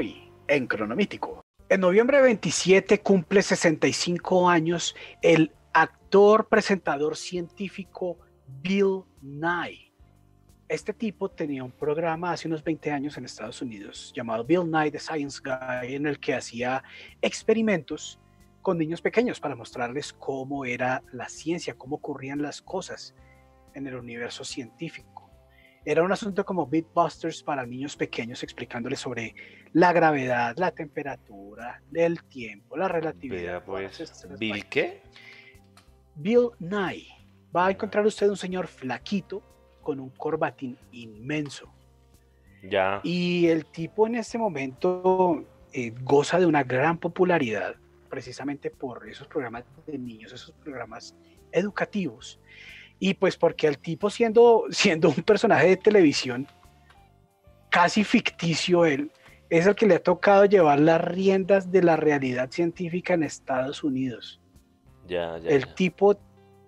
En Cronomítico. En noviembre 27 cumple 65 años el actor, presentador científico Bill Nye. Este tipo tenía un programa hace unos 20 años en Estados Unidos llamado Bill Nye the Science Guy, en el que hacía experimentos con niños pequeños para mostrarles cómo era la ciencia, cómo ocurrían las cosas en el universo científico. Era un asunto como Beatbusters para niños pequeños explicándoles sobre la gravedad, la temperatura, el tiempo, la relatividad. Pues, ¿Bill qué? Bill Nye. Va a encontrar usted un señor flaquito con un corbatín inmenso. Ya. Y el tipo en este momento eh, goza de una gran popularidad precisamente por esos programas de niños, esos programas educativos. Y pues porque al tipo siendo, siendo un personaje de televisión casi ficticio él, es el que le ha tocado llevar las riendas de la realidad científica en Estados Unidos. Ya, ya, el, Tipo,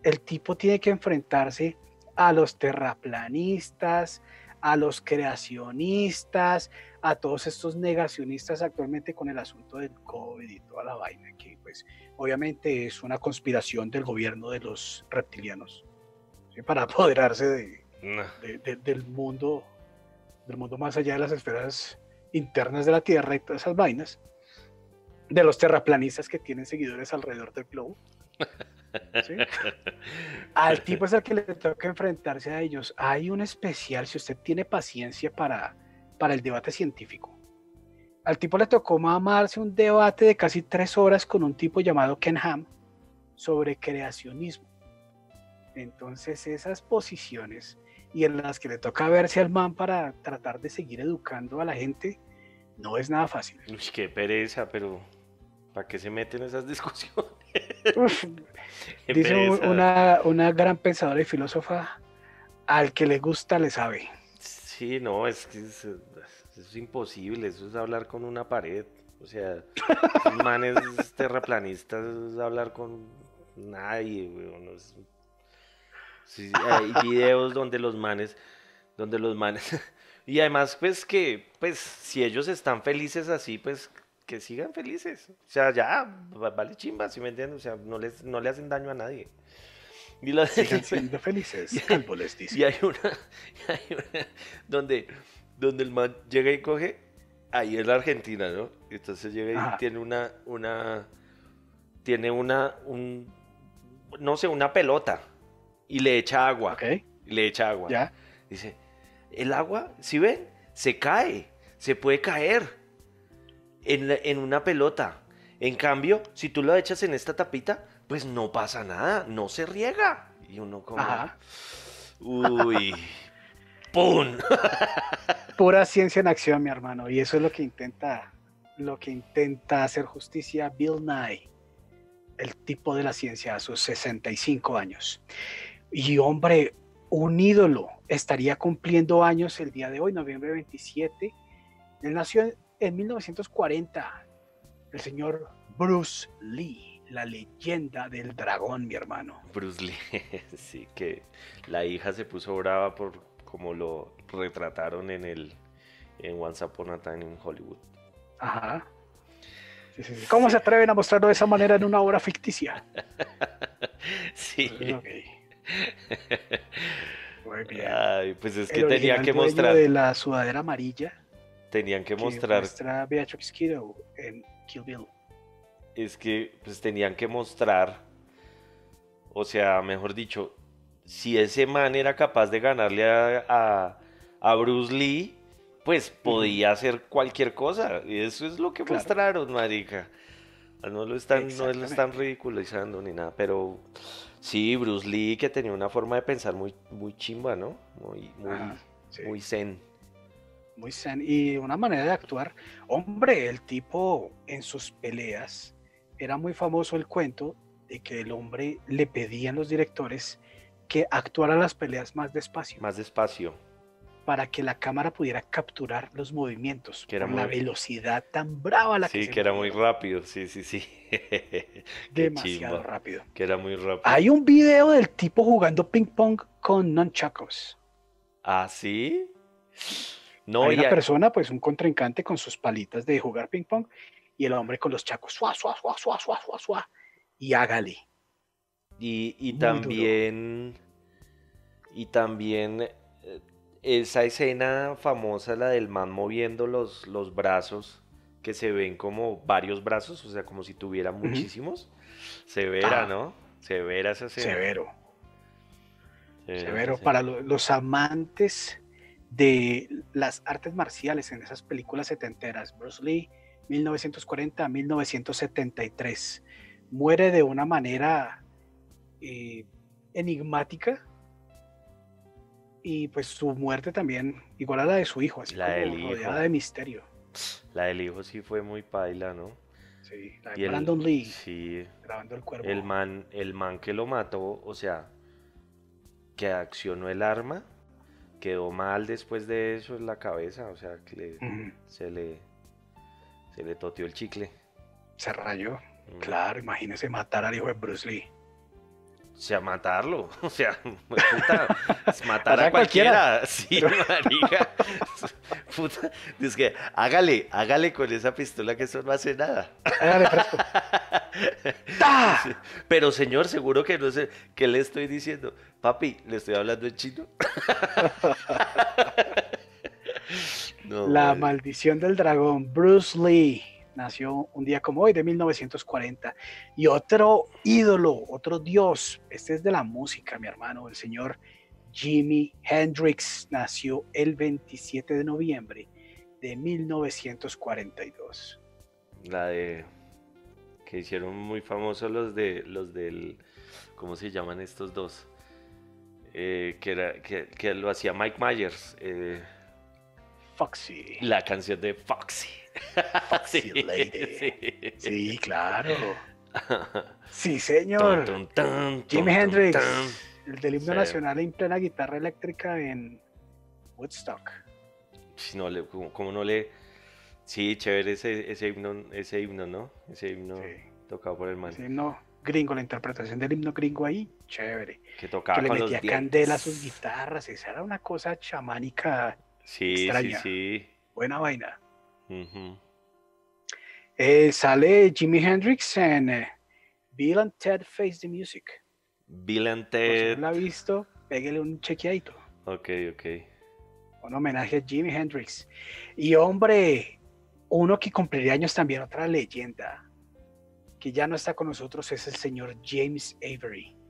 el tipo tiene que enfrentarse a los terraplanistas, a los creacionistas, a todos estos negacionistas actualmente con el asunto del COVID y toda la vaina, que pues obviamente es una conspiración del gobierno de los reptilianos para apoderarse de, del mundo, del mundo más allá de las esferas internas de la Tierra y todas esas vainas, de los terraplanistas que tienen seguidores alrededor del globo. Al tipo es el que le toca enfrentarse a ellos. Hay un especial, si usted tiene paciencia para, para el debate científico. Al tipo le tocó mamarse un debate de casi tres horas con un tipo llamado Ken Ham sobre creacionismo. Entonces esas posiciones y en las que le toca verse al man para tratar de seguir educando a la gente, no es nada fácil. Uy, qué pereza, pero ¿para qué se meten esas discusiones? dice una, una, gran pensadora y filósofa, al que le gusta le sabe. Sí, no, es que es, imposible, eso es hablar con una pared. O sea, manes terraplanistas, es hablar con nadie, weón. Hay videos donde los manes, donde los manes, y además, pues que, pues, si ellos están felices así, pues que sigan felices. O sea, ya, vale chimba, si me entiendes? O sea, no, les, no le hacen daño a nadie. Y la, sigan siendo felices, y, hay una, y hay una donde, donde el man llega y coge, ahí es la Argentina, ¿no? Entonces llega y tiene una, una, tiene una, un, no sé, una pelota y le echa agua. Okay. Y le echa agua. ¿Ya? Dice, el agua, si ven, se cae, se puede caer en, una pelota. En cambio, si tú lo echas en esta tapita, pues no pasa nada, no se riega. Y uno como... Uy. ¡Pum! Pura ciencia en acción, mi hermano. Y eso es lo que intenta, lo que intenta hacer justicia Bill Nye, el tipo de la ciencia a sus 65 años. Y hombre, un ídolo estaría cumpliendo años el día de hoy, noviembre 27. Él nació en 1940, el señor Bruce Lee, la leyenda del dragón, mi hermano. Bruce Lee, sí, que la hija se puso brava por como lo retrataron en el en Once Upon a Time in Hollywood. Ajá. ¿Cómo se atreven a mostrarlo de esa manera en una obra ficticia? sí. Muy bien. Ay, pues es que tenía que mostrar. de la sudadera amarilla tenían que, mostrar. Beatrix Kiddo en Kill Bill. Es que pues tenían que mostrar, o sea, mejor dicho, si ese man era capaz de ganarle a, a, Bruce Lee, pues podía hacer cualquier cosa. Y eso es lo que mostraron, marica. No lo están, no lo están ridiculizando ni nada, pero sí, Bruce Lee que tenía una forma de pensar muy, muy chimba, ¿no? Muy, muy, muy zen muy zen y una manera de actuar. Hombre, el tipo en sus peleas era muy famoso el cuento de que el hombre le pedían los directores que actuara las peleas más despacio. Más despacio. Para que la cámara pudiera capturar los movimientos. Que era la velocidad tan brava la que Sí, que era muy rápido, sí, sí, sí. Demasiado rápido. Que era muy rápido. Hay un video del tipo jugando ping pong con nunchucks. ¿Ah, sí? No, Hay una persona, pues un contrincante con sus palitas de jugar ping pong y el hombre con los chacos, suá, suá, suá, suá, suá, suá, suá, y hágale. Y, y también, y también esa escena famosa, la del man moviendo los, los brazos, que se ven como varios brazos, o sea, como si tuviera muchísimos. Severa, ah. ¿no? Severa esa escena. Severo. Severo. Para los amantes de las artes marciales en esas películas setenteras, Bruce Lee, 1940 a 1973, muere de una manera eh, enigmática y pues su muerte también, igual a la de su hijo, así la como rodeada de misterio. La del hijo sí fue muy paila, ¿no? Sí, la de Brandon Lee. Sí. Grabando el cuerpo. El man, el man que lo mató, o sea, que accionó el arma, quedó mal después de eso en la cabeza, o sea, que se le se le toteó el chicle. Se rayó. Claro, imagínese matar al hijo de Bruce Lee. O sea, matarlo. O sea, puta, matar a cualquiera. Sí, marica. Puta, es que hágale, hágale con esa pistola que eso no hace nada. Hágale fresco. Pero señor, seguro que no sé qué le estoy diciendo. Papi, le estoy hablando en chino. La maldición del dragón, Bruce Lee nació un día como hoy de 1940. Y otro ídolo, otro dios, este es de la música, mi hermano, el señor Jimi Hendrix, nació el 27 de noviembre de 1942. La de que hicieron muy famosos los de los del ¿cómo se llaman estos dos? Eh, que, era, que, lo hacía Mike Myers. Eh, Foxy. La canción de Foxy. Foxy Lady. Sí. claro. Sí, señor. Jimi Hendrix, el del himno nacional en plena guitarra eléctrica en Woodstock. Si no le, como, no le. Sí, chévere ese, ese himno, ese himno, ¿no? Ese himno tocado por el man. Ese himno gringo, la interpretación del himno gringo ahí, chévere. Que tocaba que le metía candela a sus guitarras, esa era una cosa chamánica Sí, sí, sí. Buena vaina. Eh, sale Jimi Hendrix en eh, Bill and Ted Face the Music. Bill and Ted. Si no la ha visto, pégale un chequeadito. Ok, ok. Un homenaje a Jimi Hendrix. Y hombre, uno que cumpliría años también, otra leyenda, que ya no está con nosotros, es el señor James Avery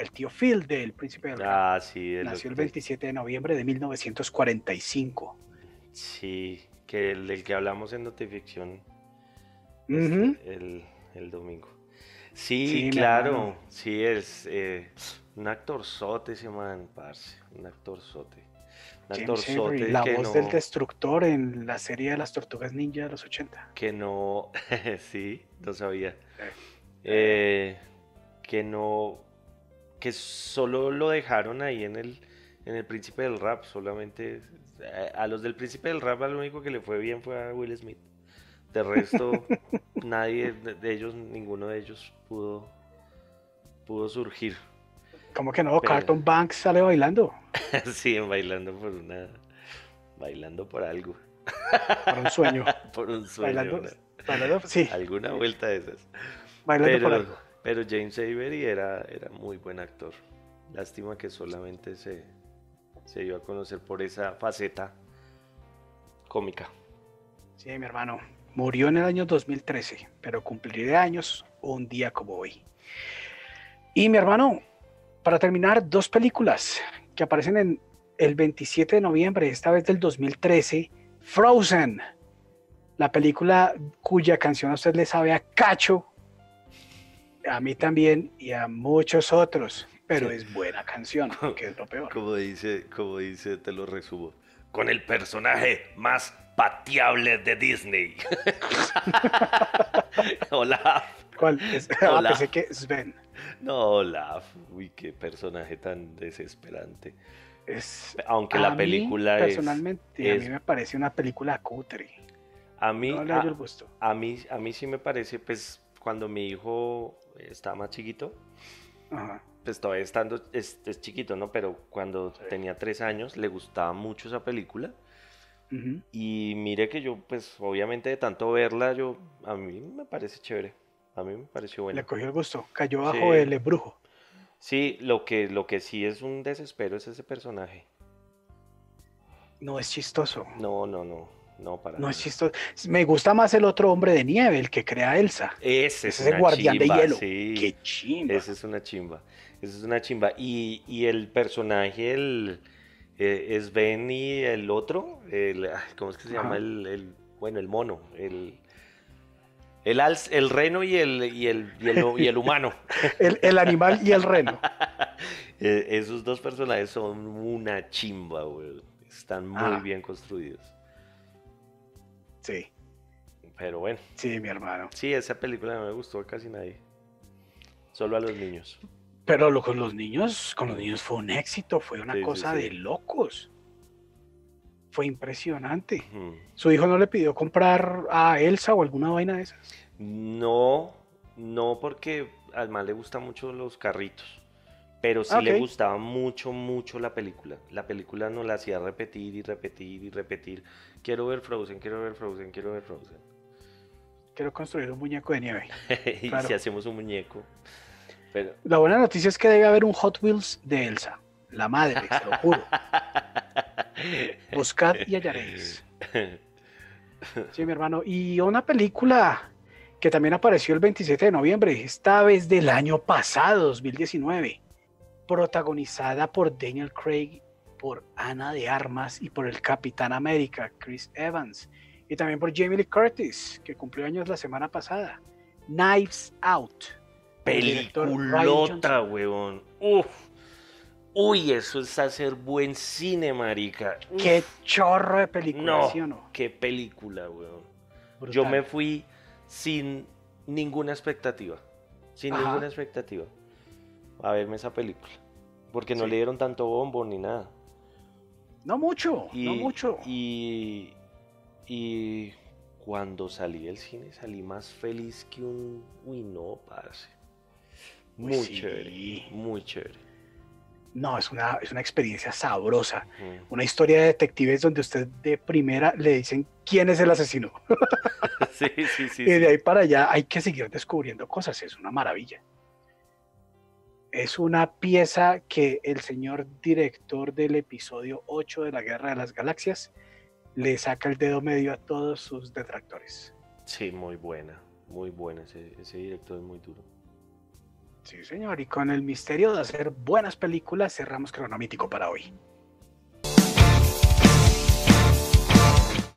el tío Phil del Príncipe del Ah, sí. Nació el 27 de noviembre de 1945. Sí, que el del que hablamos en Notificción este, el, domingo. Sí, claro, sí, es eh, un actor sote ese man, parce, un actor sote. Un actor sote la voz del destructor en la serie de las tortugas ninja de los 80. Que no, sí, no sabía. Eh, que no, que solo lo dejaron ahí en el, en el Príncipe del Rap, solamente a, los del Príncipe del Rap lo único que le fue bien fue a Will Smith. De resto, nadie de, ellos, ninguno de ellos pudo, pudo surgir. ¿Cómo que no? Carlton Banks sale bailando. sí, bailando por una. Bailando por algo. Por un sueño. por un sueño. Bailando, sí. Alguna vuelta de esas. Bailando por algo. Pero James Avery era, era muy buen actor. Lástima que solamente se, se dio a conocer por esa faceta cómica. Sí, mi hermano. Murió en el año 2013, pero cumplirá años un día como hoy. Y mi hermano, para terminar, dos películas que aparecen en el 27 de noviembre, esta vez del 2013, Frozen, la película cuya canción a usted le sabe a cacho, a mí también y a muchos otros, pero es buena canción, que es lo peor. Como dice, como dice, te lo resumo, con el personaje más pateable de Disney. Olaf. ¿Cuál? Es, ah, pensé que Sven. No, Olaf. Uy, qué personaje tan desesperante. Es, Aunque la película mí, personalmente, a mí me parece una película cutre. A mí, a, mí, a mí sí me parece, pues, cuando mi hijo estaba más chiquito, pues todavía estando, es, chiquito, ¿no? Pero cuando tenía tres años le gustaba mucho esa película. Y mire que yo, pues obviamente de tanto verla, yo, a mí me parece chévere. A mí me pareció buena. Le cogió el gusto. Cayó bajo Sí. el brujo. Sí, lo que, lo que sí es un desespero es ese personaje. No es chistoso. No, no, no, no para No es chistoso. Me gusta más el otro hombre de nieve, el que crea Elsa. Ese es Ese es el guardián de hielo. sí. Qué chimba. Esa es una chimba. Esa es una chimba. Y, y el personaje, el eh, Sven y el otro, el, ¿cómo es que se llama? El, el- bueno, el mono, el, el, el reno y el, y el, y el, y el humano. El, el animal y el reno. Eh, esos dos personajes son una chimba, güey. Están muy Ah. bien construidos. Sí, Pero bueno, sí, mi hermano. sí, esa película no me gustó a casi nadie. Solo a los niños. Pero lo, con los niños, con los niños fue un éxito, fue una Sí, cosa sí. de locos. Fue impresionante. ¿Su hijo no le pidió comprar a Elsa o alguna vaina de esas? No, no porque al man le gustan mucho los carritos. Pero sí le gustaba mucho, mucho la película. La película nos la hacía repetir y repetir y repetir. Quiero ver Frozen, quiero ver Frozen, quiero ver Frozen. Quiero construir un muñeco de nieve. y Claro. si hacemos un muñeco. Pero La buena noticia es que debe haber un Hot Wheels de Elsa. La madre, se lo juro. Buscad y hallaréis. Sí, mi hermano. Y una película que también apareció el 27 de noviembre, esta vez del año pasado, 2019, protagonizada por Daniel Craig, por Ana de Armas y por el Capitán América, Chris Evans, y también por Jamie Lee Curtis, que cumplió años la semana pasada. Knives Out. Peliculota, huevón. Uf. Uy, eso es hacer buen cine, marica. Uf, Qué chorro de película, no, ¿sí o no? qué película, weón. Brutal. Yo me fui sin ninguna expectativa. Sin Ajá. ninguna expectativa. A verme esa película. Porque no Sí. le dieron tanto bombo ni nada. No mucho, Y, no mucho. Y, y cuando salí del cine salí más feliz que un... Uy, no, parce. Uy, Muy sí. chévere. Muy chévere. No, es una, es una experiencia sabrosa. Mm. Una historia de detectives donde usted de primera le dicen quién es el asesino. Sí, sí, sí. y de ahí para allá hay que seguir descubriendo cosas. Es una maravilla. Es una pieza que el señor director del episodio 8 de la Guerra de las Galaxias le saca el dedo medio a todos sus detractores. Sí, muy buena. Muy buena. Ese, ese director es muy duro. Sí, señor. Y con el misterio de hacer buenas películas cerramos Cronomítico para hoy.